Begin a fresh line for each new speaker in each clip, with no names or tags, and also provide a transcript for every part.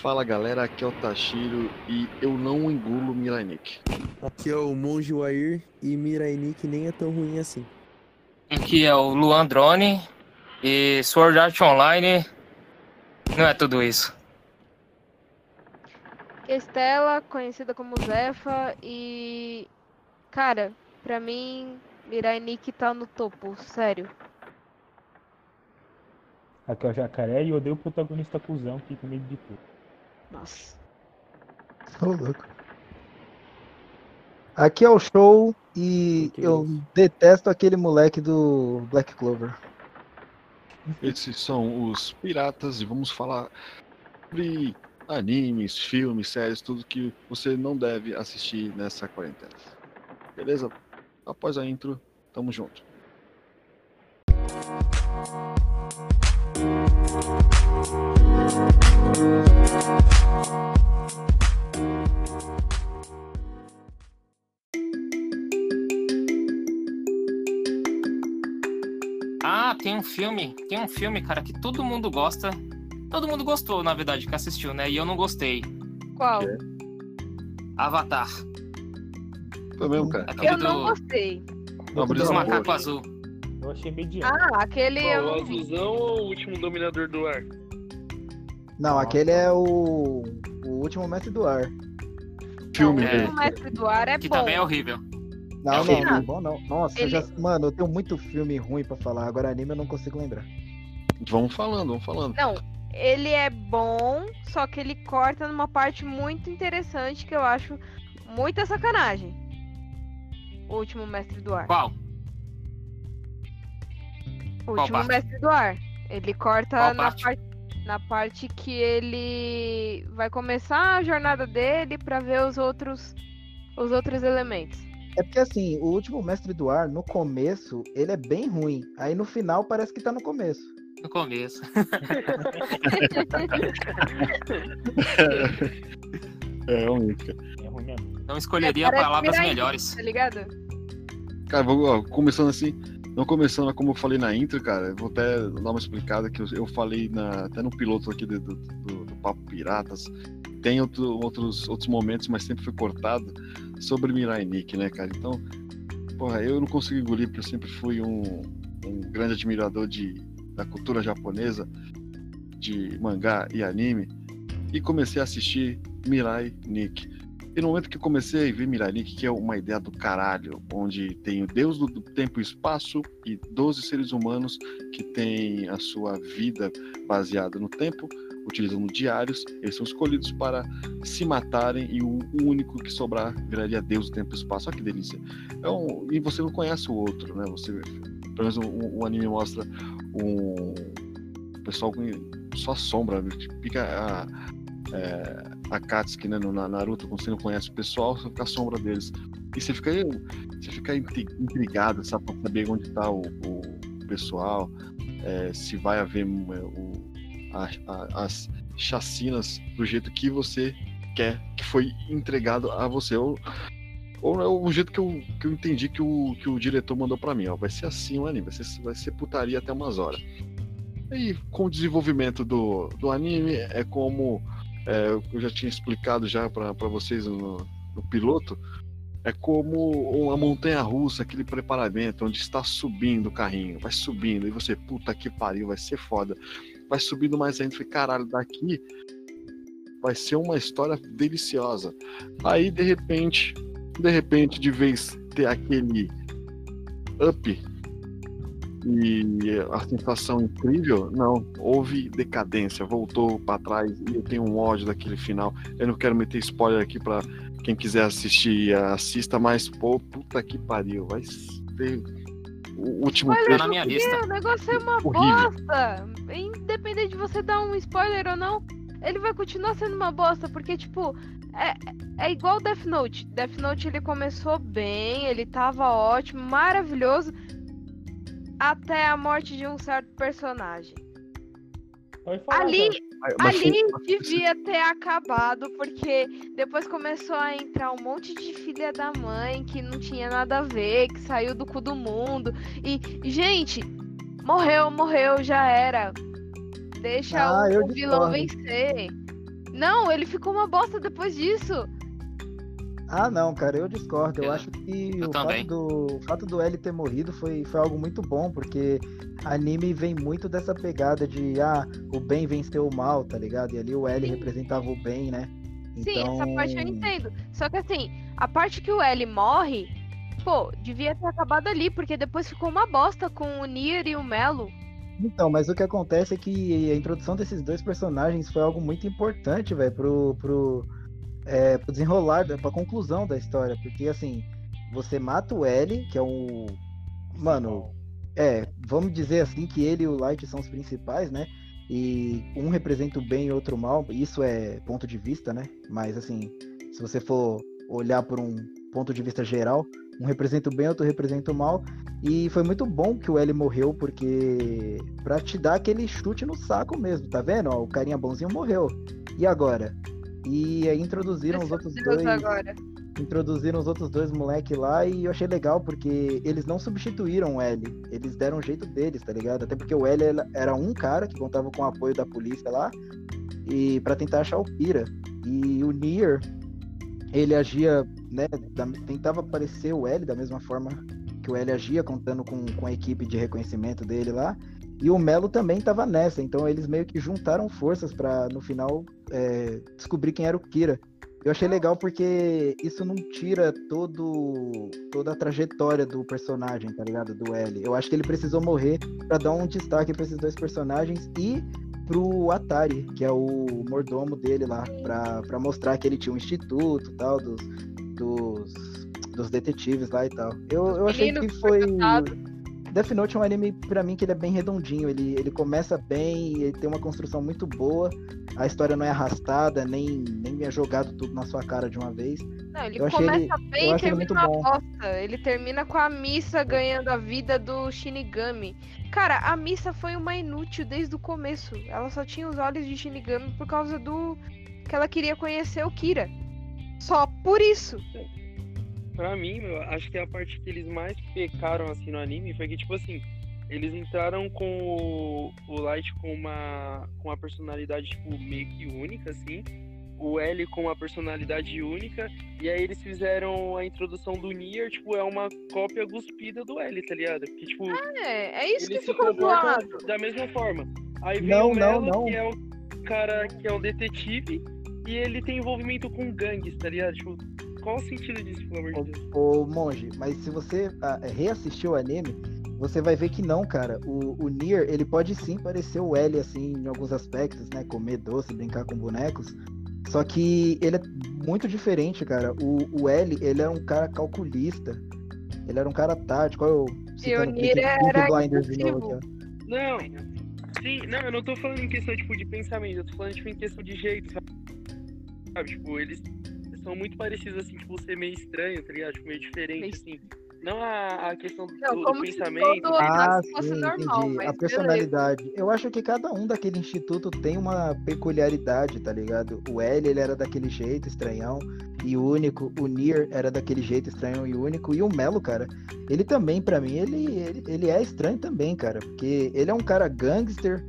Fala galera, aqui é o Tashiro e eu não engulo Mirainik.
Aqui é o Monge Wair e Mirainik nem é tão ruim assim.
Aqui é o Luan Drone e Sword Art Online não é tudo isso.
Estela, conhecida como Zefa e. Cara, pra mim, Mirai Nikki tá no topo, sério.
Aqui é o Jacaré e odeio o protagonista cuzão que com medo de tudo.
Nossa.
Ô, louco. Aqui é o show e
Que
eu
isso?
detesto aquele moleque do Black Clover.
Esses são os piratas e vamos falar sobre animes, filmes, séries, tudo que você não deve assistir nessa quarentena. Beleza? Após a intro, tamo junto.
Ah, filme, tem um filme, cara, que todo mundo gosta. Todo mundo gostou, na verdade, que assistiu, né? E eu não gostei.
Qual?
É.
Avatar.
Foi mesmo, cara?
Aquele
Eu não
do,
gostei.
Não,
dos
Não,
macacos
boa.
azul.
Eu achei mediano.
Ah, aquele
Qual, o
não vi.
azulzão ou o último dominador do ar?
Não, aquele é o, o último mestre do ar.
Filme
Não,
É.
O Mestre do Ar é
Que
bom.
também é horrível.
Não, não, não é bom não. Nossa, eu
Ele-
já, mano, eu tenho muito filme ruim pra falar. Agora anime eu não consigo lembrar.
Vamos falando, vamos falando.
Não, ele é bom, só que ele corta numa parte muito interessante que eu acho muita sacanagem. O último Mestre do Ar.
Qual?
O último
parte?
Mestre do Ar. Ele corta
Qual
na
parte?
parte? na parte que ele vai começar a jornada dele pra ver os outros os outros elementos.
É porque assim, o último mestre do ar, no começo, ele é bem ruim. Aí no final parece que tá no começo.
No começo.
É, cara.
É ruim mesmo.
Não escolheria
Parece
palavras melhores.
Tá ligado?
Cara, vou, ó, começando assim, não começando como eu falei na intro, cara, vou até dar uma explicada que eu, falei na- até no piloto aqui do, do, do- Papo Piratas. Tem outro- outros, outros momentos, mas sempre foi cortado sobre Mirai Nikki, né, cara? Então, porra, eu não consigo engolir porque eu sempre fui um, um grande admirador de, da cultura japonesa, de mangá e anime, e comecei a assistir Mirai Nikki. E no momento que eu comecei a ver Miralik, que é uma ideia do caralho, onde tem o Deus do tempo e espaço e 12 seres humanos que têm a sua vida baseada no tempo, utilizando diários, eles são escolhidos para se matarem e o, o único que sobrar viraria Deus do tempo e espaço. Olha que delícia. É um- e você não conhece o outro, né? Você, pelo menos o, o anime mostra um pessoal com só sombra, né? fica a, é, a Katsuki, né, no na- Naruto, quando você não conhece o pessoal, você fica a sombra deles. E você fica, você fica intri- intrigado, sabe, pra saber onde está o, o pessoal, é, se vai haver é, o- a- a- as chacinas do jeito que você quer, que foi entregado a você. Ou, ou é o jeito que eu, que eu entendi que o, que o diretor mandou pra mim, ó. Vai ser assim o anime, vai ser, vai ser putaria até umas horas. E com o desenvolvimento do, do anime, é como é, eu já tinha explicado já para vocês no, no piloto, é como uma montanha russa, aquele preparamento, onde está subindo o carrinho, vai subindo, e você, puta que pariu, vai ser foda. Vai subindo mais ainda, falei, caralho, daqui vai ser uma história deliciosa. Aí, de repente, de repente, de vez ter aquele up e a sensação incrível, não, houve decadência, voltou para trás e eu tenho um ódio daquele final. Eu não quero meter spoiler aqui para quem quiser assistir, assista, mas pô, puta que pariu, vai ter o último
Tá
trecho
na minha
Meu,
lista.
o negócio é uma
Horrível.
bosta. Independente de você dar um spoiler ou não, ele vai continuar sendo uma bosta, porque, tipo, é, é igual Death Note. Death Note ele começou bem, ele tava ótimo, maravilhoso, até a morte de um certo personagem.
Falar,
Ali,
cara.
Ali devia ter acabado, porque depois começou a entrar um monte de filha da mãe que não tinha nada a ver, que saiu do cu do mundo. E, gente, morreu, morreu, já era. Deixa
Ah, eu
o vilão vencer. Não, ele ficou uma bosta depois disso.
Ah, não, cara, eu discordo. Eu
Eu-
acho que
eu
o fato, do, o fato do L ter morrido foi, foi algo muito bom, porque anime vem muito dessa pegada de, ah, o bem venceu o mal, tá ligado? E ali o L
Sim.
representava o bem, né?
Sim, essa parte eu
Então-
entendo. Só que assim, a parte que o L morre, pô, devia ter acabado ali, porque depois ficou uma bosta com o Nier e o Melo.
Então, mas o que acontece é que a introdução desses dois personagens foi algo muito importante, velho, pro, pro, é, pro desenrolar, pra conclusão da história. Porque, assim, você mata o L, que é um. Mano, é, vamos dizer assim que ele e o Light são os principais, né? E um representa o bem e outro o mal. Isso é ponto de vista, né? Mas, assim, se você for olhar por um ponto de vista geral, um representa o bem, outro representa o mal. E foi muito bom que o L morreu, porque pra te dar aquele chute no saco mesmo, tá vendo? Ó, o carinha bonzinho morreu. E agora? E aí introduziram os outros dois.
agora.
Introduziram os outros dois moleque lá e eu achei legal porque eles não substituíram o L. Eles deram um jeito deles, tá ligado? Até porque o L era- um cara que contava com o apoio da polícia lá e para tentar achar o Kira. E o Nier, ele agia, né? da- tentava parecer o L da mesma forma que o L agia, contando com, com a equipe de reconhecimento dele lá. E o Melo também tava nessa, então eles meio que juntaram forças para no final é, descobrir quem era o Kira. Eu achei legal porque isso não tira todo toda a trajetória do personagem, tá ligado? Do L. Eu acho que ele precisou morrer pra dar um destaque pra esses dois personagens e pro Atari, que é o mordomo dele lá, pra, pra mostrar que ele tinha um instituto e tal, dos, dos, dos detetives lá e tal. Eu, eu achei que foi. Death Note é um anime, pra mim, que ele é bem redondinho. Ele, ele começa bem, ele tem uma construção muito boa. A história não é arrastada, nem, nem é jogado tudo na sua cara de uma vez.
Não, ele
Eu
começa
ele-
bem e termina
bom.
bosta. Ele termina com a missa ganhando a vida do Shinigami. Cara, a missa foi uma inútil desde o começo. Ela só tinha os olhos de Shinigami por causa do que ela queria conhecer o Kira. Só por isso.
Pra mim, meu, acho que a parte que eles mais pecaram assim no anime foi que, tipo assim, eles entraram com o, o Light com uma, com uma personalidade, tipo, meio que única, assim. O L com uma personalidade única. E aí eles fizeram a introdução do Nier, tipo, é uma cópia guspida do L, tá ligado? Que, tipo,
É, é isso que ficou zoado.
da mesma forma. Aí vem
Não,
o
não,
Melo,
não.
que é o cara que é um detetive, e ele tem envolvimento com gangues, tá ligado? Tipo, qual o sentido disso, pelo amor de Deus?
Ô, Monge, mas se você ah, reassistir o anime, você vai ver que não, cara. O, o Nier, ele pode sim parecer o L, assim, em alguns aspectos, né? Comer doce, brincar com bonecos. Só que ele é muito diferente, cara. O, o L, ele era um cara calculista. Ele era um cara tático. Olha eu citando
Nier era
Blinders de novo aqui, ó.
Não, sim, não, eu não tô falando em questão, tipo, de pensamento, eu tô falando, tipo, em questão de jeito, sabe? Sabe, Tipo, eles são muito parecidos, assim, tipo, ser meio estranho, tá ligado? Tipo, meio diferente,
Meio-
assim. Não a, a questão do,
Não,
do pensamento.
todo-
Ah,
se fosse
sim,
normal,
entendi.
mas
A
beleza.
personalidade. Eu acho que cada um daquele instituto tem uma peculiaridade, tá ligado? O L, ele era daquele jeito, estranhão e único. O Nier era daquele jeito, estranhão e único. E o Melo, cara, ele também, pra mim, ele, ele, ele é estranho também, cara. Porque ele é um cara gangster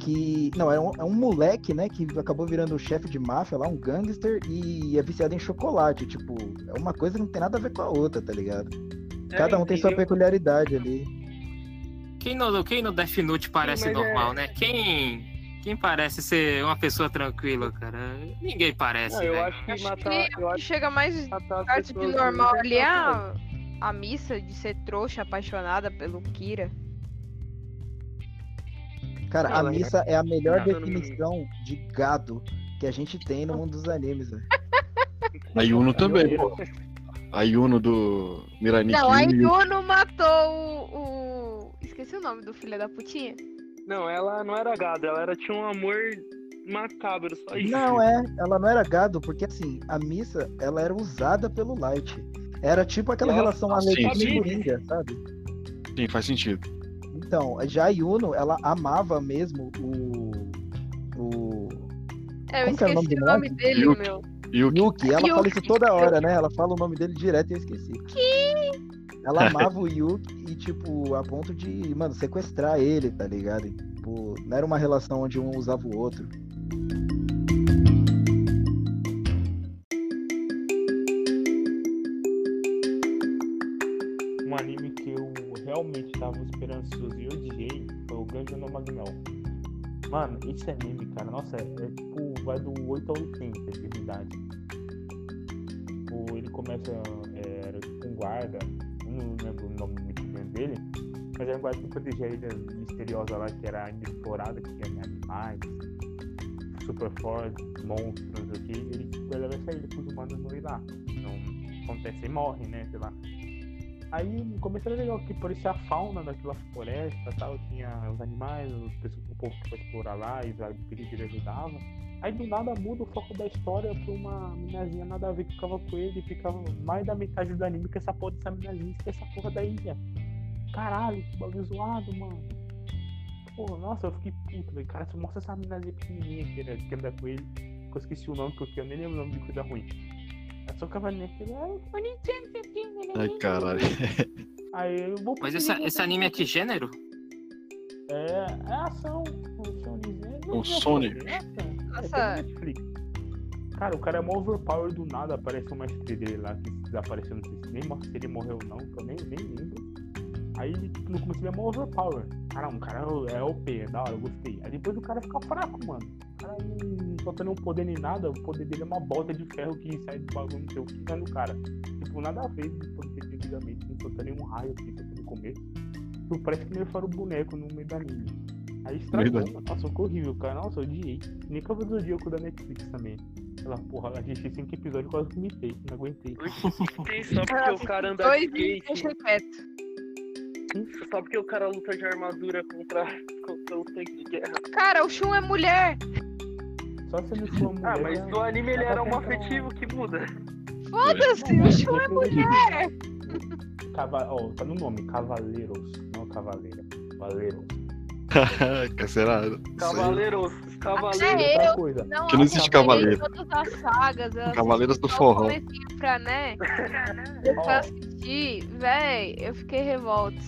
que... Não, é um, é um moleque, né, que acabou virando o chefe de máfia lá, um gangster, e é viciado em chocolate. Tipo, é uma coisa que não tem nada a ver com a outra, tá ligado?
É,
Cada um tem sua peculiaridade ali.
Quem no, quem no Death Note parece
mas é-
normal, né? Quem, quem parece ser uma pessoa tranquila, cara? Ninguém parece,
Não, eu acho que
Acho
matar,
que,
eu acho
que chega mais parte de normal ali é a, a missa de ser trouxa, apaixonada pelo Kira.
Cara, a
Não, é-
missa é a melhor definição de gado que a gente tem no mundo dos animes, velho.
A Yuno também, pô. A Yuno do Mirai Nikki.
Não, a Yuno matou o, o- Esqueci o nome do filho da putinha.
Não, ela não era gado, ela era, tinha um amor macabro, só isso.
Não, é, ela não era gado, porque assim, a missa, ela era usada pelo Light. Era tipo aquela
Nossa,
relação Alex e Coringa, sabe?
Sim, faz sentido.
Então, já a Yuno, ela amava mesmo o. O.
É, eu
Como que era o nome
esqueci
do
o nome dele,
Yuki.
meu.
Yuki.
Yuki. Ela
Yuki.
fala isso toda hora, né? Ela fala o nome dele direto e eu esqueci. Ela amava o Yuki e, tipo, a ponto de, mano, sequestrar ele, tá ligado? E, tipo, não era uma relação onde um usava o outro.
Mano, esse anime, cara, nossa, é, é tipo, vai do 8 ao 80 de idade. Tipo, ele começa, é, era tipo um guarda, não lembro o nome muito bem dele, mas era um guarda que protegia a ilha misteriosa lá, que era ainda explorada, que tinha animais, super fortes, monstros aqui, e ele tipo, leva essa ilha pros humanos não ir lá. Não acontece e morre, né, sei lá. Aí no começo era legal, que parecia a fauna daquela floresta tal, tinha os animais, os pessoas, o povo que foi explorar lá, e o Pirigueiro ajudava. Aí do nada muda o foco da história pra uma minazinha nada a ver que ficava com ele, e ficava mais da metade do anime com essa porra dessa minazinha, que essa porra da ilha. Caralho, que bagulho zoado, mano. Porra, nossa, eu fiquei puto, velho. Cara, só mostra essa minazinha pequenininha que, era, que anda com ele. Que eu esqueci o nome, porque eu nem lembro o nome de coisa ruim. É só cavalinha que ele. Ai,
caralho.
Aí eu vou
Mas esse, esse anime é que gênero?
É, é ação. O Sony.
O Sony.
Nossa.
É. Cara, o cara é mó overpower do nada, aparece uma estrela dele lá que desapareceu, não sei se nem mostra se ele morreu ou não, que eu nem, nem lembro. Aí, no começo ele é mó overpower. Cara, um cara é OP, é da hora, eu gostei. Aí depois o cara fica fraco, mano. O cara não só tem um poder nem nada, o poder dele é uma bolsa de ferro que sai do bagulho, não sei o que, sai do cara. Tipo, nada a ver com o poder dele antigamente, não solta nenhum raio aqui, no começo. Tipo, parece que nerfaram o boneco no meio da anime. Aí estragou, mano. Nossa, ficou horrível, cara. Nossa, eu odiei. Nem Cavaleiro do Zodíaco da Netflix também. Aquela porra, eu assisti cinco episódios e quase vomitei, não aguentei.
Só porque o cara anda de
Dois
skate. Só porque o cara luta de armadura contra, contra o tanque de guerra.
Cara, o Shun é mulher.
Só se ele for mulher.
Ah, mas
né?
no anime ele era um
tentar
afetivo que muda.
Foda-se, o Shun é mulher.
Cava... Ó, tá no nome, Cavaleiros, não Cavaleira. Cavaleiros.
Será? Sei.
Cavaleiros, cavaleiros.
É
Outra
eu.
coisa.
Não,
Que não existe cavaleiro.
Todas as sagas.
Cavaleiros do Forró.
Pra, né? Eu assisti, véi, eu fiquei revolta.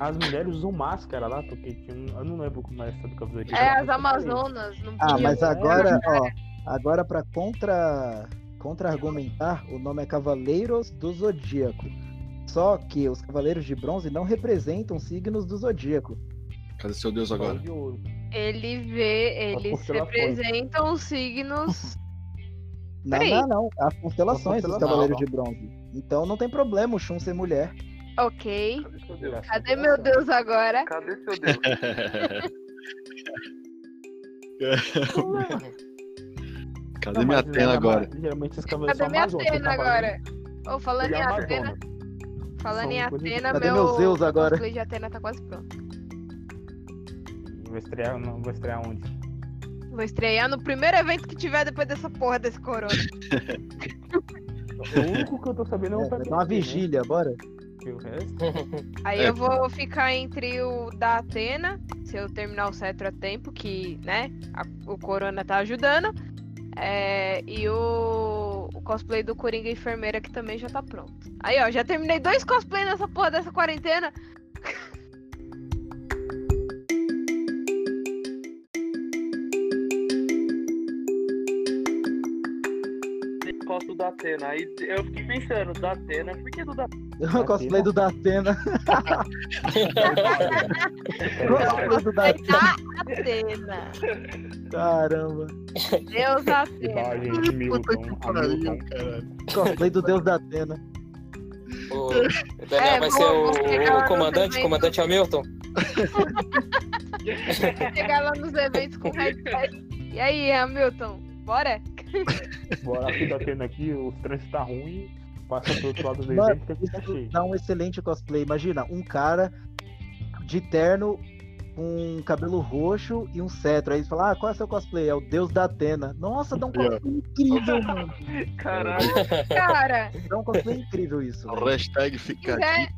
As mulheres usam máscara lá, porque tinha um... Eu não lembro como é essa do Cavaleiro.
É, as Amazonas. Não
Ah, mas agora, ó, agora pra contra contra-argumentar, o nome é Cavaleiros do Zodíaco. Só que os Cavaleiros de Bronze não representam signos do Zodíaco.
Cadê seu Deus agora?
Ele vê, eles
constelações.
representam os signos.
Não, não, não. As constelações dos
constelação.
Cavaleiros de Bronze. Então não tem problema o Shun ser mulher.
Ok.
Cadê seu Deus?
Cadê meu Deus agora?
Cadê seu Deus?
Cadê
Não,
minha
mas
Atena
ela-
agora?
Geralmente esses cavaleiros
Cadê minha Atena
cavaleiros-
agora? Ô, falando
Ele
em
é
Atena,
Amazona.
falando em Atena,
Cadê
meu
meu Zeus agora?
cosplay de Atena tá quase pronto.
Vou estrear, não, vou estrear onde?
Vou estrear no primeiro evento que tiver depois dessa porra desse corona.
O único que eu tô sabendo é o
É, dar uma
né?
vigília, bora.
Porque o resto...
Aí
É.
eu vou ficar entre o da Atena, se eu terminar o cetro a tempo, que, né, a- o Corona tá ajudando. é, e o, o cosplay do Coringa Enfermeira, que também já tá pronto. Aí, ó, já terminei dois cosplays nessa porra dessa quarentena.
Gosto do Atena. Aí eu fiquei pensando, da Atena, por que do da
O cosplay do Datena. cosplay do Datena.
da Atena.
Caramba.
Deus Atena.
Cosplay do Deus da Atena.
O Daniel
É,
vai ser o, o comandante, comandante Hamilton.
Chegar lá nos eventos com headset. E aí, Hamilton, bora?
Bora aqui batendo aqui, o trânsito tá ruim, passa pro outro lado do
Mano,
evento que tá
dá um excelente cosplay. Imagina, um cara de terno com cabelo roxo e um cetro. Aí você fala, ah, qual é o seu cosplay? É o Deus da Atena. Nossa, dá um cosplay incrível, mano.
Caralho.
Cara,
Dá um cosplay incrível isso. velho.
Hashtag
se
fica
quiser,
aqui.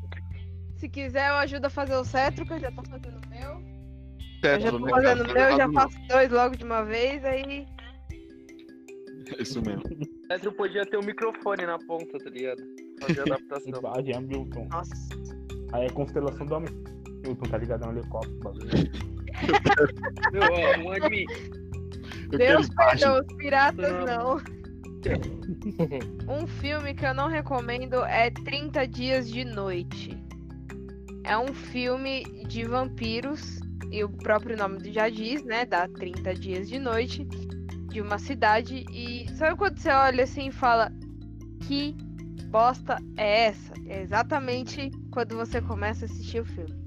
se quiser, eu ajudo a fazer o cetro, que eu já tô fazendo o meu. Eu já tô fazendo o meu, já faço dois logo de uma vez, aí.
Não. Isso mesmo.
O Petro podia ter um microfone na ponta, tá ligado? Fazer adaptação.
Imagem Hamilton.
Nossa.
Aí é constelação do Hamilton, tá ligado? É um helicóptero, bagulho.
Meu, ó, um anime.
Eu
Deus perdoa, os piratas
Não.
não. Um filme que eu não recomendo é 30 Dias de Noite. É um filme de vampiros E o próprio nome já diz, né? Dá 30 dias de noite de uma cidade. E sabe quando você olha assim e fala: Que bosta é essa? É exatamente quando você começa a assistir o filme.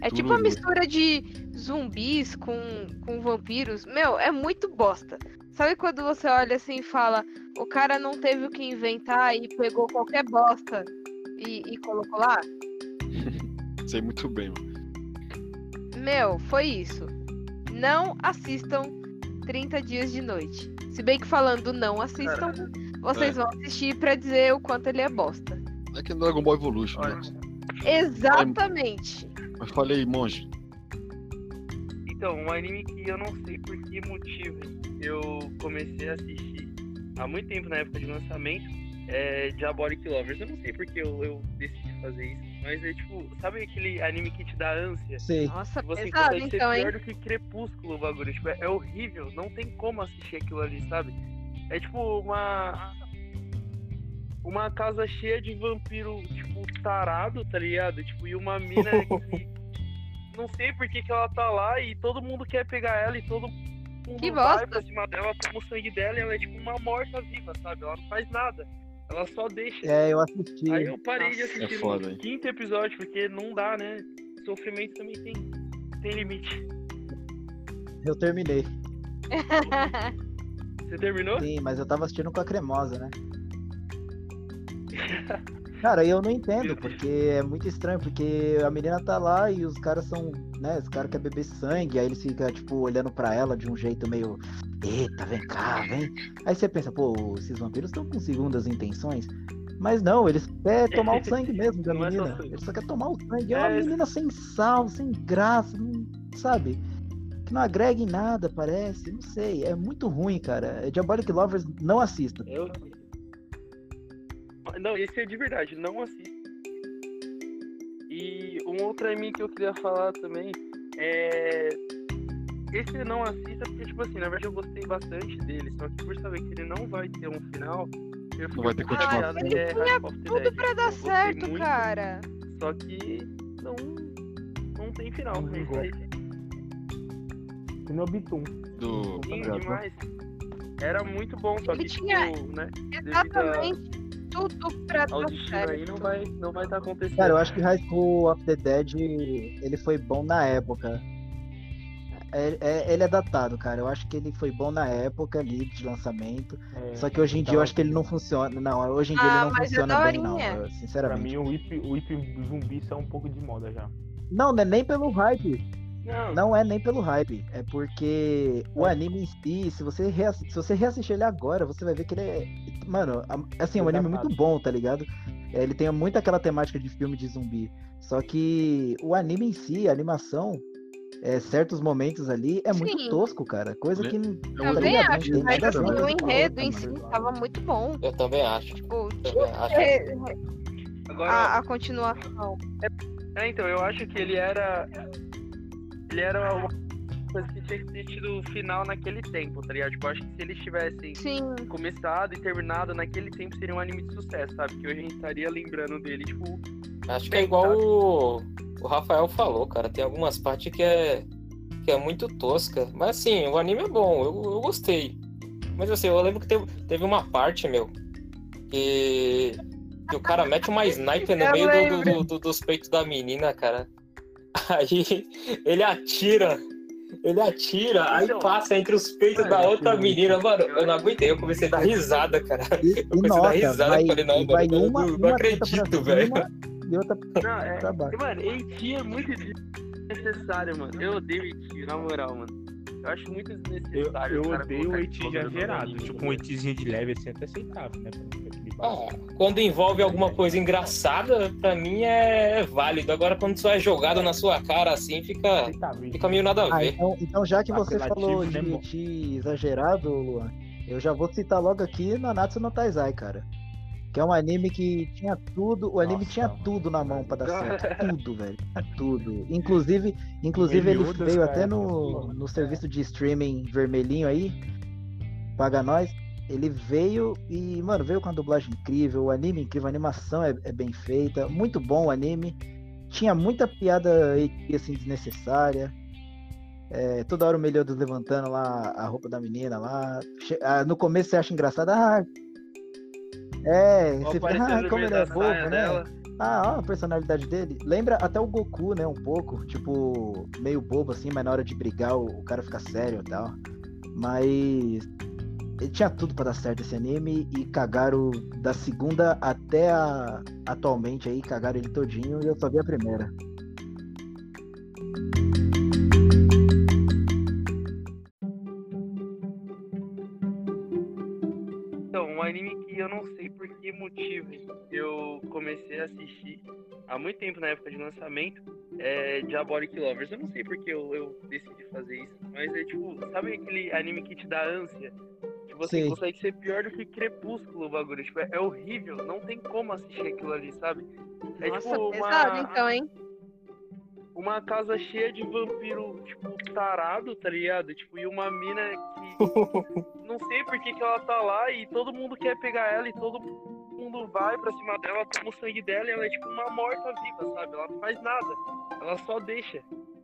É tipo uma mistura de zumbis com, com vampiros. Meu, é muito bosta. Sabe quando você olha assim e fala: O cara não teve o que inventar e pegou qualquer bosta e, e colocou lá?
Sei muito bem, mano.
Meu, foi isso. Não assistam 30 dias de noite. Se bem que falando não assistam, vocês
é.
vão assistir pra dizer o quanto ele é bosta.
É que é Dragon Ball Evolution, né?
Exatamente.
Mas falei, monge.
Então, um anime que eu não sei por que motivo eu comecei a assistir há muito tempo na época de lançamento é Diabolic Lovers. Eu não sei porque eu, eu decidi fazer isso, mas é tipo, sabe aquele anime que te dá ânsia?
Sei.
Nossa,
Você
pesado
consegue ser
então, hein?
pior do que Crepúsculo o bagulho. Tipo, é, é horrível, não tem como assistir aquilo ali, sabe? É tipo uma. Uma casa cheia de vampiro, tipo, tarado, tá ligado? Tipo, e uma mina que. Não sei por que, que ela tá lá e todo mundo quer pegar ela e todo mundo
Que
vai
bosta.
pra cima dela, toma o sangue dela e ela é tipo uma morta viva, sabe? Ela não faz nada. Ela só deixa.
É, eu assisti.
Aí eu parei de
Nossa.
assistir
É foda,
no quinto episódio, porque não dá, né? Sofrimento também tem, tem limite.
Eu terminei.
Você terminou?
Sim, mas eu tava assistindo com a cremosa, né? Cara, eu não entendo, porque é muito estranho, porque a menina tá lá e os caras são, né, os caras querem beber sangue, aí eles ficam, tipo, olhando pra ela de um jeito meio, eita, vem cá, vem. Aí você pensa, pô, esses vampiros estão com segundas intenções, mas não, eles querem tomar o sangue mesmo da
é
menina, eles só querem tomar o sangue, é uma
É,
menina sem sal, sem graça, sabe? Que não agrega em nada, parece, não sei, é muito ruim, cara. Diabolic Lovers, não assista.
Eu. Não, esse é de verdade, não assisto. E um outro anime que eu queria falar também é. Esse não assista porque, tipo assim, na verdade eu gostei bastante dele, só que por saber que ele não vai ter um final, eu
Não vai ter
fiquei
continuação.
é
Ele
of the
Tudo pra dar certo,
muito,
cara.
Só que não, não tem final.
Não
É aí.
Shinobitum.
Do.
Sim, demais. Era muito bom, só
Ele
que,
tinha-
tipo, né,
Exatamente tudo pra dar
destino aí
certo.
não vai não vai estar acontecendo.
Cara, eu acho que High School of the Dead ele foi bom na época. É- é- ele é datado, cara. Eu acho que ele foi bom na época ali de lançamento.
É,
Só que hoje em dia eu acho que ele não funciona. Não, hoje em dia
Ah,
ele não
mas é
funciona bem, não. eu-
Pra
Sinceramente.
mim, o Whip, o Whip zumbi saiu um pouco de moda já.
Não, não é nem pelo hype.
Não,
Não é nem pelo hype. É porque o anime em si, se você, reassi- se você reassistir ele agora, você vai ver que ele é. Mano, assim, é um anime muito bom, tá ligado? É, Ele tem muito aquela temática de filme de zumbi. Só que o anime em si, a animação, é, certos momentos ali, é muito
Sim.
tosco, cara. Coisa que.
É
tá
Também?
Não
acho, mas assim, o enredo em si tava muito bom.
Eu também acho.
Tipo,
Também acho.
é,
agora
a, a continuação.
É, então, eu acho que ele era. Ele era uma coisa que tinha que ter tido final naquele tempo, tá ligado? Tipo, eu acho que se eles tivessem
Sim,
começado e terminado naquele tempo, seria um anime de sucesso, sabe? Que hoje a gente estaria lembrando dele, tipo.
Acho que é igual o, o Rafael falou, cara. Tem algumas partes que é, que é muito tosca. Mas assim, o anime é bom, eu, eu gostei. Mas assim, eu lembro que teve, teve uma parte, meu, que, que o cara mete uma sniper no
Eu
meio do- do- do- do- dos peitos da menina, cara. Aí ele atira. Ele atira, aí
Então,
passa entre os peitos da outra
eu-
menina, mano. Eu não aguentei, eu comecei a dar risada, cara. Eu comecei a dar risada,
vai,
eu falei, não,
vai
mano, eu
uma,
não- não
uma teta
acredito, velho.
Outra
Não, é.
pra baixo.
Mano, Eti é muito desnecessário, mano. Eu odeio Eti, na moral, mano. Eu acho muito
Eu,
desnecessário.
eu
cara
odeio o
anime,
Tipo,
tá
um
ligado?
Etizinho de leve assim é até aceitável, né?
Ah, quando envolve alguma coisa engraçada, pra mim é válido. Agora, quando só é jogado na sua cara assim, fica,
Aceitável.
fica meio nada a
Ah,
ver.
então, então já que você
Apelativo,
falou
né,
de, de exagerado, Luan, eu já vou citar logo aqui Nanatsu no Taizai, cara. Que é um anime que tinha tudo, o anime
Nossa,
tinha
mano.
tudo na mão pra dar certo. Tudo, velho. Tudo. Inclusive, inclusive ele veio
cara,
até no, no serviço de streaming vermelhinho aí. Paga nós. Ele veio e, mano, veio com a dublagem incrível, o anime incrível, a animação é, é bem feita, muito bom o anime. tinha muita piada assim desnecessária. É, toda hora o Meliodas levantando lá a roupa da menina lá. Ah, no começo você acha engraçado, ah, é, você fica, ah, como ele é bobo, né?
dela.
Ah, ó, a personalidade dele. Lembra até o Goku, né? Um pouco. Tipo, meio bobo assim, mas na hora de brigar o, o cara fica sério e tal. Mas. Ele tinha tudo pra dar certo esse anime e cagaram da segunda até a atualmente aí, cagaram ele todinho e eu só vi a primeira.
Anime que eu não sei por que motivo eu comecei a assistir há muito tempo na época de lançamento é Diabolic Lovers. Eu não sei por que eu, eu decidi fazer isso, mas é tipo, sabe aquele anime que te dá ânsia? Que você
Sei.
consegue ser pior do que Crepúsculo o bagulho. Tipo, é, é horrível, não tem como assistir aquilo ali, sabe? É
Nossa,
tipo
pesado
uma,
então, hein?
Uma casa cheia de vampiro, tipo, tarado, tá ligado? Tipo, e uma mina que não sei por que, que ela tá lá e todo mundo quer pegar ela e todo mundo vai pra cima dela, toma o sangue dela e ela é tipo uma morta-viva, sabe? Ela não faz nada. Ela só deixa.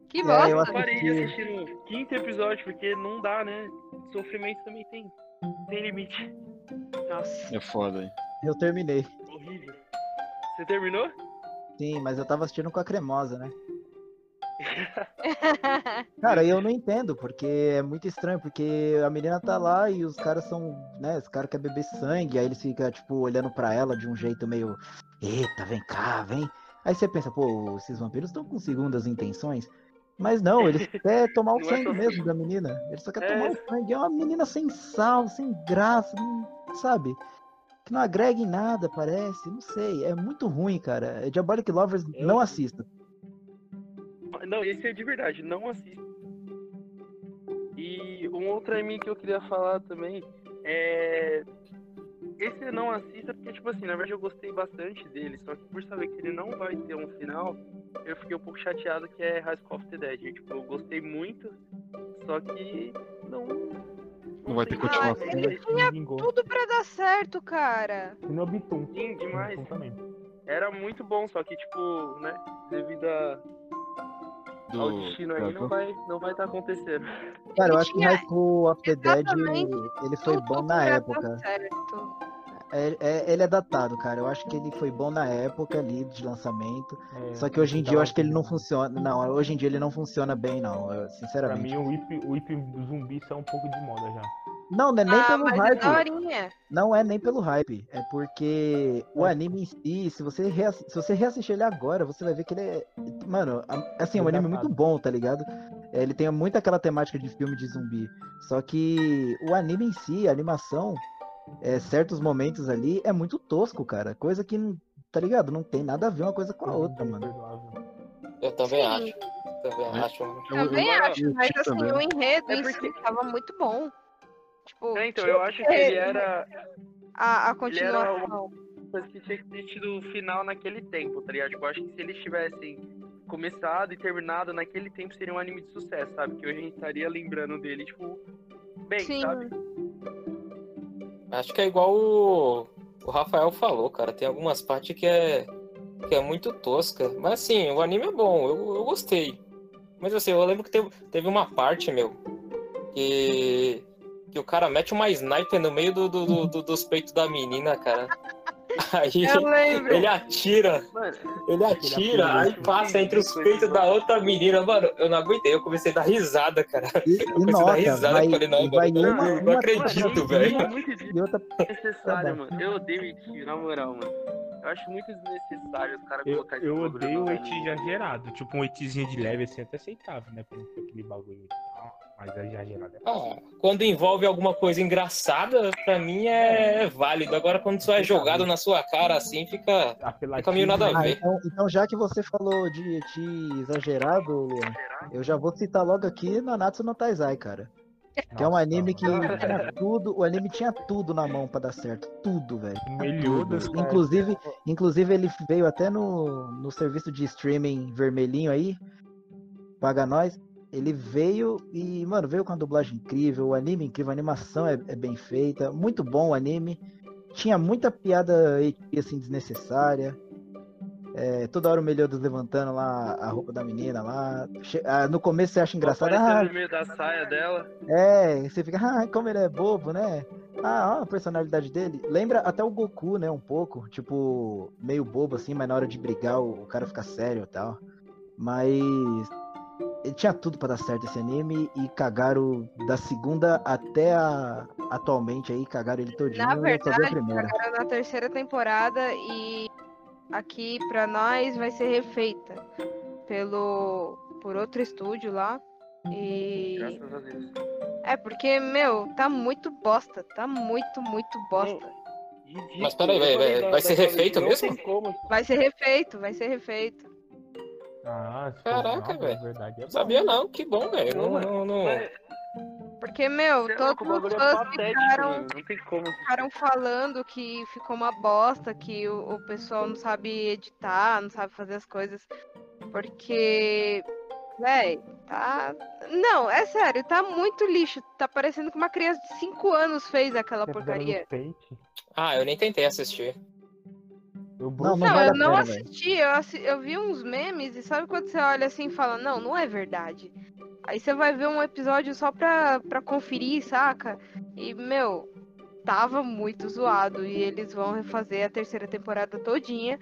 Que
É,
bosta.
eu
Eu
assisti-
parei de assistir no quinto episódio, porque não dá, né? Sofrimento também tem, tem limite.
Nossa.
É foda, hein?
Eu terminei.
Horrível. Você terminou?
Sim, mas eu tava assistindo com a cremosa, né? Cara, eu não entendo, porque é muito estranho, porque a menina tá lá e os caras são, né, os caras querem beber sangue, aí eles ficam, tipo, olhando pra ela de um jeito meio, eita, vem cá, vem. Aí você pensa, pô, esses vampiros estão com segundas intenções. Mas não, eles querem tomar o
Não é
sangue
tão
mesmo da menina. Eles só querem
É.
tomar o sangue. É uma menina sem sal, sem graça, não- sabe? Que não agrega em nada, parece. Não sei. É muito ruim, cara. É Diabolic Lovers,
Eu-
não assista.
Não, esse é de verdade, não assisto. E um outro anime que eu queria falar também é. Esse eu não assista porque, tipo assim, na verdade eu gostei bastante dele, só que por saber que ele não vai ter um final, eu fiquei um pouco chateado que é High School of the Dead. Tipo, eu gostei muito, só que não.
Não vai ter
tem
Ah,
continuação.
ele tinha tudo pra dar certo, cara.
E no Bitum.
Sim, demais. Era muito bom, só que, tipo, né, devido a-
Do...
ao destino aí, não vai não vai estar acontecendo.
Cara, eu
Ele
acho que High School of the Dead, ele foi bom na época.
certo.
É, é- ele é datado, cara. Eu acho que ele foi bom na época ali de lançamento.
É,
Só que hoje em dia eu acho que ele não funciona. Não, hoje em dia ele não funciona bem, não. eu-
Pra
sinceramente.
mim, o whip, o whip do zumbi saiu um pouco de moda já.
Não, não é nem
ah,
pelo
é
hype.
daorinha.
Não é nem pelo hype. É porque o
É.
anime em si, se você, reass- se você reassistir ele agora, você vai ver que ele é. Mano, assim, é um anime muito bom, tá ligado? É, Ele tem muito aquela temática de filme de zumbi. Só que o anime em si, a animação, é, certos momentos ali, é muito tosco, cara. Coisa que, não- tá ligado? Não tem nada a ver uma coisa com a outra, mano.
Eu também
Sim.
acho. Também
É.
acho.
Eu-
Também
eu-
acho, mas assim,
também.
o enredo
É
em
porque-
si tava muito bom. Tipo,
É, então, eu acho que ele era
a, a
ele era
continuação.
coisa que tinha que ter tido o final naquele tempo, tá ligado? Tipo, eu acho que se eles tivessem começado e terminado naquele tempo, seria um anime de sucesso, sabe? Que hoje a gente estaria lembrando dele, tipo, bem,
Sim.
sabe?
Acho que é igual o, o Rafael falou, cara. Tem algumas partes que é, que é muito tosca. Mas assim, o anime é bom, eu, eu gostei. Mas assim, eu lembro que teve, teve uma parte, meu, que, que o cara mete uma sniper no meio do, do- do- do- dos peitos da menina, cara. Aí
Eu
ele atira,
Mano,
ele atira, aí passa entre os peitos da outra menina. Mano, eu não aguentei, eu comecei a dar risada, cara.
E, e
comecei a dar
nota,
risada,
vai,
eu falei, não,
vai
mano,
uma,
eu não
uma
acredito, velho.
é muito desnecessário, mano. Eu odeio Eti, na moral, mano. Eu acho muito desnecessário os caras
Eu,
colocarem
eu
bagulho
odeio o eti exagerado. Tipo, um etizinho de leve assim, até aceitável, né? Não aquele bagulho. Mas é exagerado.
Ah, quando envolve alguma coisa engraçada, pra mim é, é válido. Agora, quando só é jogado na sua cara assim, fica. Fica meio nada a
Ah,
ver.
então, então já que você falou de Eti exagerado, Luan, eu já vou citar logo aqui Nanatsu no Taizai, cara. Que é um anime que tinha tudo, o anime tinha tudo na mão pra dar certo, tudo, velho. Inclusive, inclusive ele veio até no, no serviço de streaming vermelhinho aí, paga nós. Ele veio e, mano, veio com a dublagem incrível, o anime incrível, a animação é, é bem feita, muito bom o anime. Tinha muita piada assim desnecessária. É, toda hora o Meliodas levantando lá a roupa da menina lá. Ah, no começo você acha engraçado. Ah,
no meio da saia dela.
é, você fica, ah, como ele é bobo, né? Ah, a personalidade dele. Lembra até o Goku, né? Um pouco. Tipo, meio bobo assim, mas na hora de brigar o, o cara fica sério e tal. Mas. Ele tinha tudo pra dar certo esse anime e cagaram da segunda até a atualmente aí, cagaram ele todinho.
Na verdade,
primeira.
cagaram na terceira temporada e aqui pra nós vai ser refeita pelo por outro estúdio lá. E
Graças a Deus.
é porque, meu, tá muito bosta, tá muito, muito bosta.
Mas peraí,
Eu
vai- vai- vai ser refeito mesmo?
Vai ser refeito, vai ser refeito.
Ah,
Caraca, velho.
verdade é bom.
Sabia não, que bom, velho. Não, não, não.
Porque, meu,
Cê é
todos os
é
fãs ficaram, ficaram falando que ficou uma bosta, que o, o pessoal não sabe editar, não sabe fazer as coisas. Porque, véi, tá. Não, é sério, tá muito lixo. Tá parecendo que uma criança de 5 anos fez aquela
Você fizeram
porcaria.
Ah, eu nem tentei assistir.
Eu
Não,
Não,
vale
eu não
pena,
assisti, eu, assi- eu vi uns memes e sabe quando você olha assim e fala, não, não é verdade. Aí você vai ver um episódio só pra, pra conferir, saca? E, meu, tava muito zoado. E eles vão refazer a terceira temporada todinha.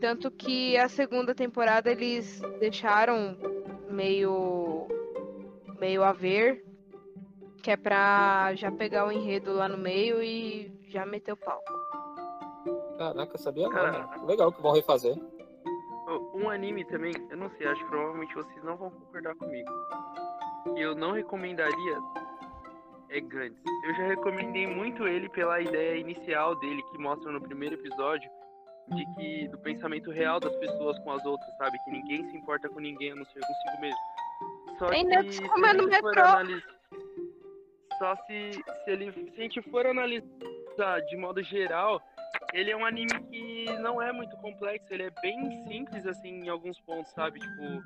Tanto que a segunda temporada eles deixaram meio. meio a ver. Que é pra já pegar o enredo lá no meio e já meter o pau.
Caraca, sabia não.
Cara.
mano. Legal que vão refazer.
Um anime também, eu não sei, acho que provavelmente vocês não vão concordar comigo. Que eu não recomendaria é Gantz. Eu já recomendei muito ele pela ideia inicial dele, que mostra no primeiro episódio, de que do pensamento real das pessoas com as outras, sabe? Que ninguém se importa com ninguém a não ser consigo mesmo. Só
Tem
que se gente for
metrô.
analis- Só se, se, ele, se a gente for analisar de modo geral, ele é um anime que não é muito complexo, ele é bem simples, assim, em alguns pontos, sabe? Tipo,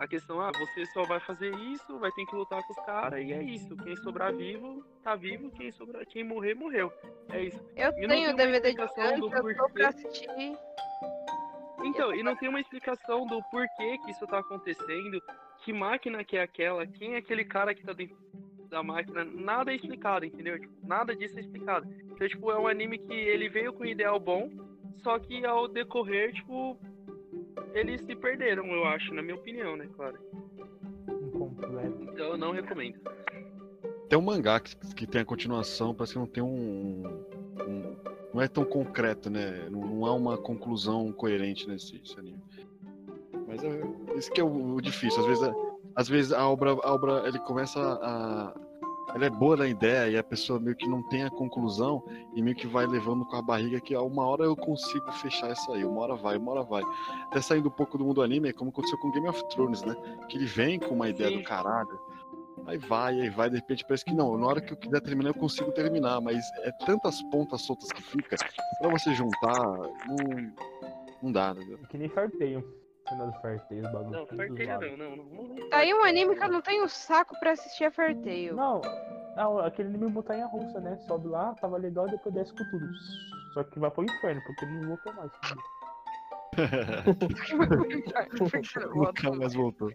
a questão, ah, você só vai fazer isso, vai ter que lutar com os caras, e é isso. Quem sobrar vivo, tá vivo, quem, sobrar, quem morrer, morreu. É isso.
Eu
E
tenho o DVD de Gantz, eu tô pra assistir.
Então, e não tem uma explicação do porquê que isso tá acontecendo, que máquina que é aquela, quem é aquele cara que tá dentro da máquina, nada é explicado, entendeu? Tipo, nada disso é explicado. Então, tipo, é um anime que ele veio com um ideal bom, só que ao decorrer, tipo, eles se perderam, eu acho, na minha opinião, né, claro.
Incompleto.
Então eu não recomendo.
Tem um mangá que, que tem a continuação, parece que não tem um. um- não é tão concreto, né? Não, não há uma conclusão coerente nesse esse anime. Mas é, isso que é o, o difícil. Às vezes, a- às vezes a obra, a obra ele começa a. Ela é boa na ideia e a pessoa meio que não tem a conclusão e meio que vai levando com a barriga que ó, uma hora eu consigo fechar isso aí, uma hora vai, uma hora vai. Até saindo um pouco do mundo anime, é como aconteceu com Game of Thrones, né? Que ele vem com uma ideia
Sim.
do caralho, Aí vai, aí vai, de repente parece que não. Na hora que eu quiser terminar, eu consigo terminar, mas é tantas pontas soltas que fica, pra você juntar, não, não dá, entendeu?
É que nem farteio. Cena do farteio, os bagulhos.
Não, farteio não, não, não. não
Tá aí um anime que eu não tenho saco pra assistir a Farteio.
Não, não, aquele anime montanha russa, né? Sobe lá, tava legal, depois desce com tudo. Só que vai pro inferno, porque ele não voltou mais.
Nunca mais voltou.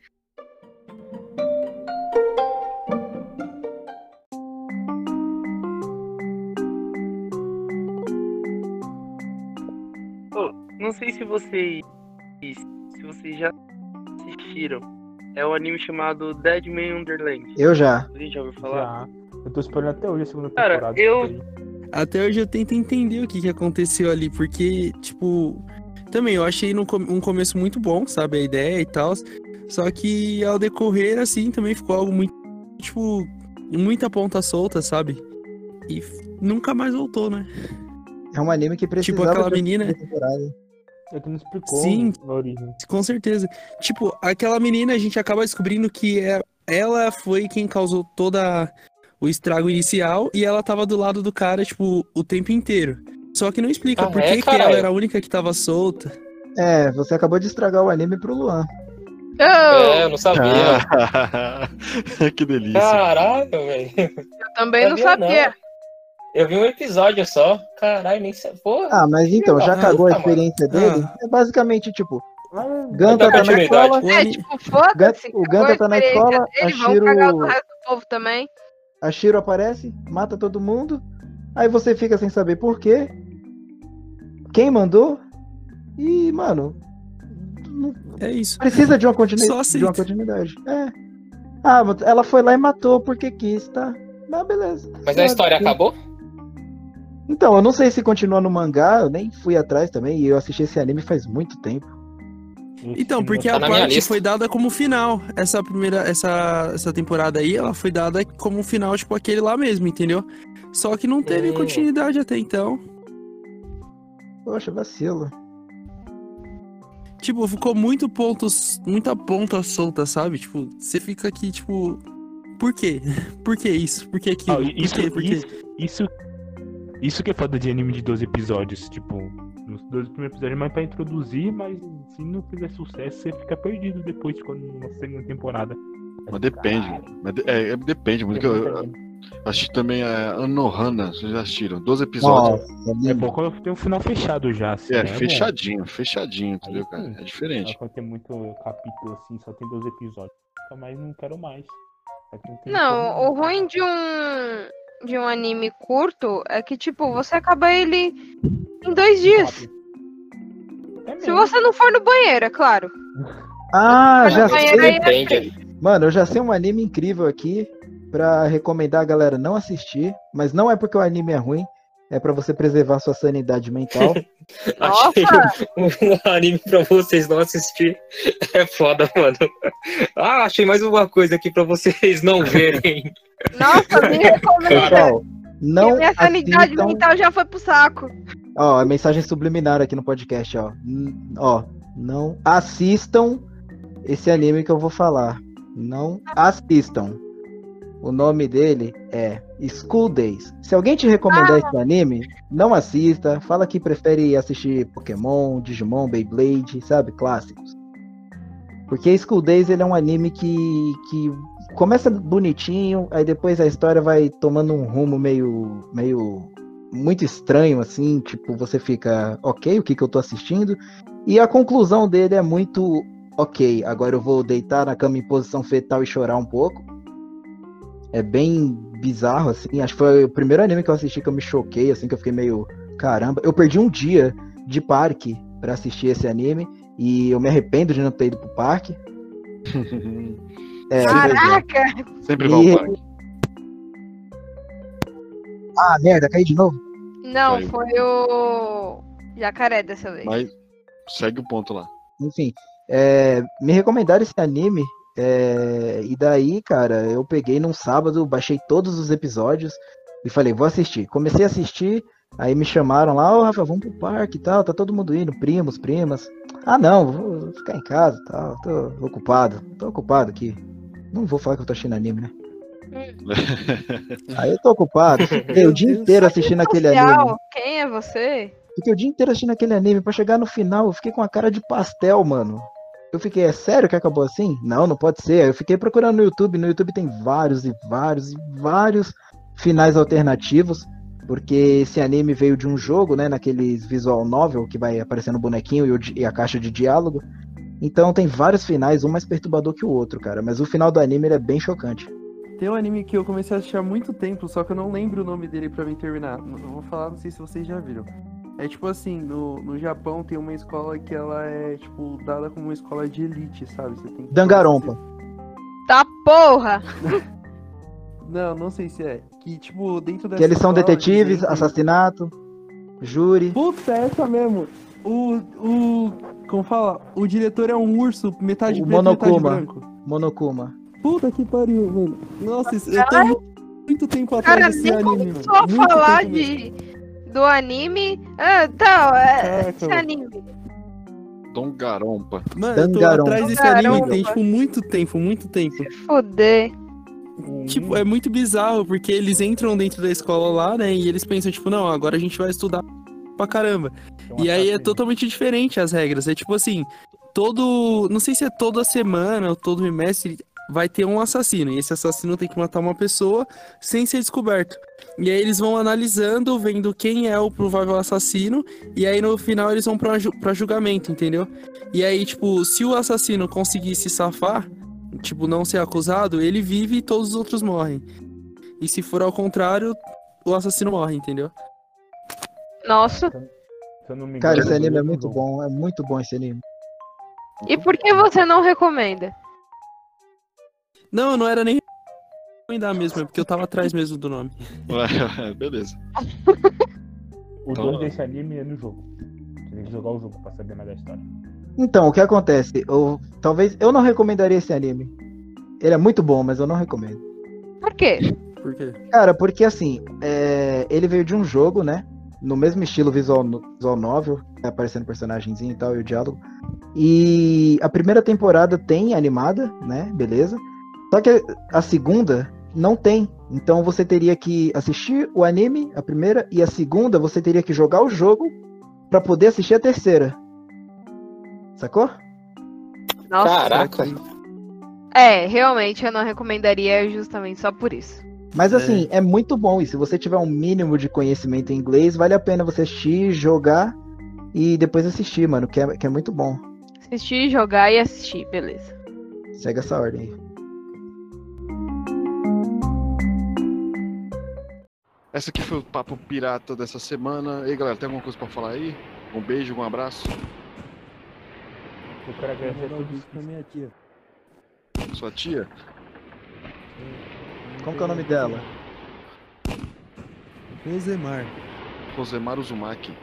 Não sei se vocês. Se vocês já assistiram. É o anime chamado Dead Man Underland.
Eu já.
Gente já ouviu falar?
Já. Eu tô esperando até hoje a segunda
Cara,
temporada.
eu-
disso
Até hoje eu tento entender o que, que aconteceu ali, porque, tipo, também eu achei no um começo muito bom, sabe, a ideia e tal. Só que ao decorrer, assim, também ficou algo muito, tipo, muita ponta solta, sabe? E nunca mais voltou, né?
É um anime que precisava
Tipo, aquela menina-
temporada.
É que não explicou
Sim.
a origem.
Com certeza. Tipo, aquela menina, a gente acaba descobrindo que é, ela foi quem causou toda o estrago inicial e ela tava do lado do cara, tipo, o tempo inteiro. Só que não explica
Ah,
por
é,
que, que ela era a única que tava solta.
É, você acabou de estragar o anime pro Luan.
É, eu não sabia.
que delícia.
Caralho, velho.
eu também não
sabia
sabia.
Eu vi um episódio só. Caralho, nem sei. Porra.
Ah, mas então, já cagou a
tá, mano.
experiência dele?
Ah.
É basicamente tipo, Ganta tá na
continuidade.
escola,
É, tipo, foda-se.
O Ganta tá na escola,
dele,
a
vamos
Shiro-
cagar o resto do povo também.
a Shiro aparece, mata todo mundo, aí você fica sem saber por quê, quem mandou, e, mano,
É isso.
precisa de uma, continu...
Só
de uma continuidade. É. Ah, ela foi lá e matou porque quis, tá? Mas beleza.
Mas a história acabou?
Então, eu não sei se continua no mangá, eu nem fui atrás também, e eu assisti esse anime faz muito tempo.
Então, porque
Tá
a parte foi dada como final. Essa primeira, essa, essa temporada aí, ela foi dada como final, tipo, aquele lá mesmo, entendeu? Só que não teve
Hum.
continuidade até então.
Poxa, vacilo.
Tipo, ficou muito pontos, muita ponta solta, sabe? Tipo, você fica aqui, tipo, por quê? Por que isso? Por que aquilo?
Ah,
Por
isso,
quê? Por quê?
isso, isso, isso que é foda de anime de 12 episódios. Tipo, nos 12 primeiros episódios é mais pra introduzir, mas se não fizer sucesso, você fica perdido depois, quando na segunda temporada.
Mas depende. Mas de- é, é- depende muito. que eu, eu assisti também a Anohana, vocês já assistiram? 12 episódios.
Nossa,
É bom quando tem um final fechado já, assim.
é,
né?
fechadinho, fechadinho, entendeu, cara? É diferente.
Quando tem muito capítulo assim, só tem 12 episódios. Mas não quero mais.
Não,
como-
o ruim de um de um anime curto é que, tipo, você acaba ele em dois dias.
É
Se você não for no banheiro, é claro.
Ah, já sei. Mano, eu já sei um anime incrível aqui pra recomendar a galera não assistir, mas não é porque o anime é ruim, é pra você preservar sua sanidade mental.
Achei um anime pra vocês não assistir. É foda, mano. Ah, achei mais uma coisa aqui pra vocês não verem.
Nossa, me recomenda.
Pessoal, não
Minha sanidade
assistam...
mental já foi pro saco.
Ó, a mensagem subliminar aqui no podcast, ó. Ó, não assistam esse anime que eu vou falar. Não assistam. O nome dele é School Days. Se alguém te recomendar esse anime, não assista. Fala que prefere assistir Pokémon, Digimon, Beyblade, sabe? Clássicos. Porque School Days ele é um anime que, que começa bonitinho, aí depois a história vai tomando um rumo meio, meio muito estranho, assim, tipo, você fica, ok, o que, que eu tô assistindo? E a conclusão dele é muito, ok, agora eu vou deitar na cama em posição fetal e chorar um pouco. É bem bizarro, assim, acho que foi o primeiro anime que eu assisti que eu me choquei, assim, que eu fiquei meio, caramba, eu perdi um dia de parque pra assistir esse anime, e eu me arrependo de não ter ido pro parque. É.
Caraca!
Sempre vão
E-
ao parque.
Ah, merda, caí de novo?
Não,
Caiu.
foi o jacaré dessa vez.
Mas segue o ponto lá.
Enfim, é, me recomendaram esse anime. é, e daí, cara, eu peguei num sábado, baixei todos os episódios e falei, vou assistir. Comecei a assistir, aí me chamaram lá, ô Rafa, vamos pro parque e tal, tá todo mundo indo, primos, primas. Ah, não, vou ficar em casa e tal, tô ocupado, tô ocupado aqui. Não vou falar que eu tô assistindo anime, né? Aí eu tô ocupado, fiquei o dia inteiro assistindo aquele anime.
Quem é você?
Fiquei o dia inteiro assistindo aquele anime pra chegar no final, eu fiquei com a cara de pastel, mano. Eu fiquei, é sério que acabou assim? Não, não pode ser. Eu fiquei procurando no YouTube, no YouTube tem vários e vários e vários finais alternativos, porque esse anime veio de um jogo, né, naqueles visual novel que vai aparecendo o bonequinho e, o e a caixa de diálogo. Então tem vários finais, um mais perturbador que o outro, cara, mas o final do anime ele é bem chocante.
Tem um anime que eu comecei a assistir há muito tempo, só que eu não lembro o nome dele pra mim terminar. Eu vou falar, não sei se vocês já viram. É tipo assim, no, no Japão tem uma escola que ela é, tipo, dada como uma escola de elite, sabe? Você tem que-
Dangarompa.
Tá porra!
Não, não sei se é. Que, tipo, dentro dessa
Que eles são
escola,
detetives, assassinato, júri.
Puta, é essa mesmo. O, o. Como fala? O diretor é um urso, metade
O
preto, metade
Monokuma.
branco.
Monokuma.
Puta que pariu, mano. Nossa, isso- eu tô muito, muito tempo atrás
Cara,
desse
nem
anime, mano.
a
Muito
falar de, do anime. Ah, então, é,
Caraca,
esse anime.
Dom Garompa.
Mano, eu tô
Dangarompa.
atrás desse anime tem, tipo, muito tempo, muito tempo.
Foder.
Tipo, é muito bizarro, porque eles entram dentro da escola lá, né? E eles pensam, tipo, não, agora a gente vai estudar pra caramba. E aí é totalmente diferente as regras. É tipo assim, todo. Não sei se é toda semana ou todo bimestre. vai ter um assassino. E esse assassino tem que matar uma pessoa sem ser descoberto. E aí eles vão analisando, vendo quem é o provável assassino. E aí no final eles vão pra, ju pra julgamento, entendeu? E aí, tipo, se o assassino conseguir se safar, tipo, não ser acusado, ele vive e todos os outros morrem. E se for ao contrário, o assassino morre, entendeu?
Nossa,
Se eu não me
Cara,
engano,
esse anime é muito
jogo.
bom, é muito bom esse anime.
e por que você não recomenda?
Não, não era nem recomendar mesmo, é porque eu tava atrás mesmo do nome.
Beleza.
O
Então,
2 desse anime é no jogo. Você tem que jogar o jogo pra saber mais da história.
Então, o que acontece? Eu, talvez eu não recomendaria esse anime. Ele é muito bom, mas eu não recomendo.
Por quê?
Por quê?
Cara, porque assim, é, ele veio de um jogo, né? No mesmo estilo visual, visual novel, aparecendo personagemzinho e tal, e o diálogo. E a primeira temporada tem animada, né? Beleza. Só que a segunda não tem. Então você teria que assistir o anime, a primeira, e a segunda você teria que jogar o jogo pra poder assistir a terceira. Sacou?
Nossa.
Caraca.
É, realmente eu não recomendaria justamente só por isso.
Mas
É.
assim, é muito bom. E se você tiver um mínimo de conhecimento em inglês, vale a pena você assistir, jogar e depois assistir, mano, que é, que é muito bom.
Assistir, jogar e assistir, beleza.
Segue essa ordem aí.
Essa aqui foi o Papo Pirata dessa semana. E aí, galera, tem alguma coisa pra falar aí? Um beijo, um abraço.
Eu quero agradecer a
minha tia.
Sua tia?
Como que é o nome dela?
Rosemar.
Rosemar Uzumaki.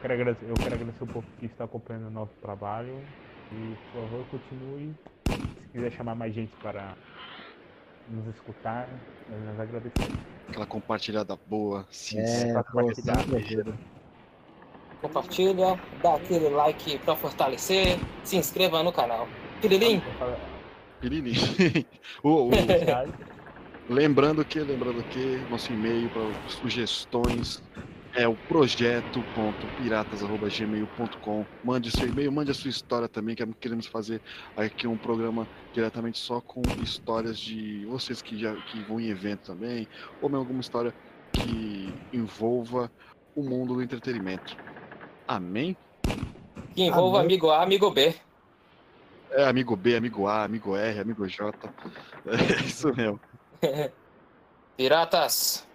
Quero agradecer, eu quero agradecer o povo que está acompanhando o nosso trabalho. E, por favor, continue. Se quiser chamar mais gente para nos escutar, nós agradecemos.
Aquela compartilhada boa, sim.
É,
compartilhar.
sempre ajuda.
Compartilha, dá aquele like pra fortalecer, se inscreva no canal. Pirilim,
ô, lembrando que, lembrando que nosso e-mail para sugestões é o projeto.piratas.gmail.com. Mande seu e-mail, mande a sua história também, que queremos fazer aqui um programa diretamente só com histórias de vocês que já que vão em evento também, ou mesmo alguma história que envolva o mundo do entretenimento. Amém?
que envolva
Amém.
amigo A, amigo B.
É amigo B, amigo A, amigo R, amigo J. É isso mesmo.
Piratas,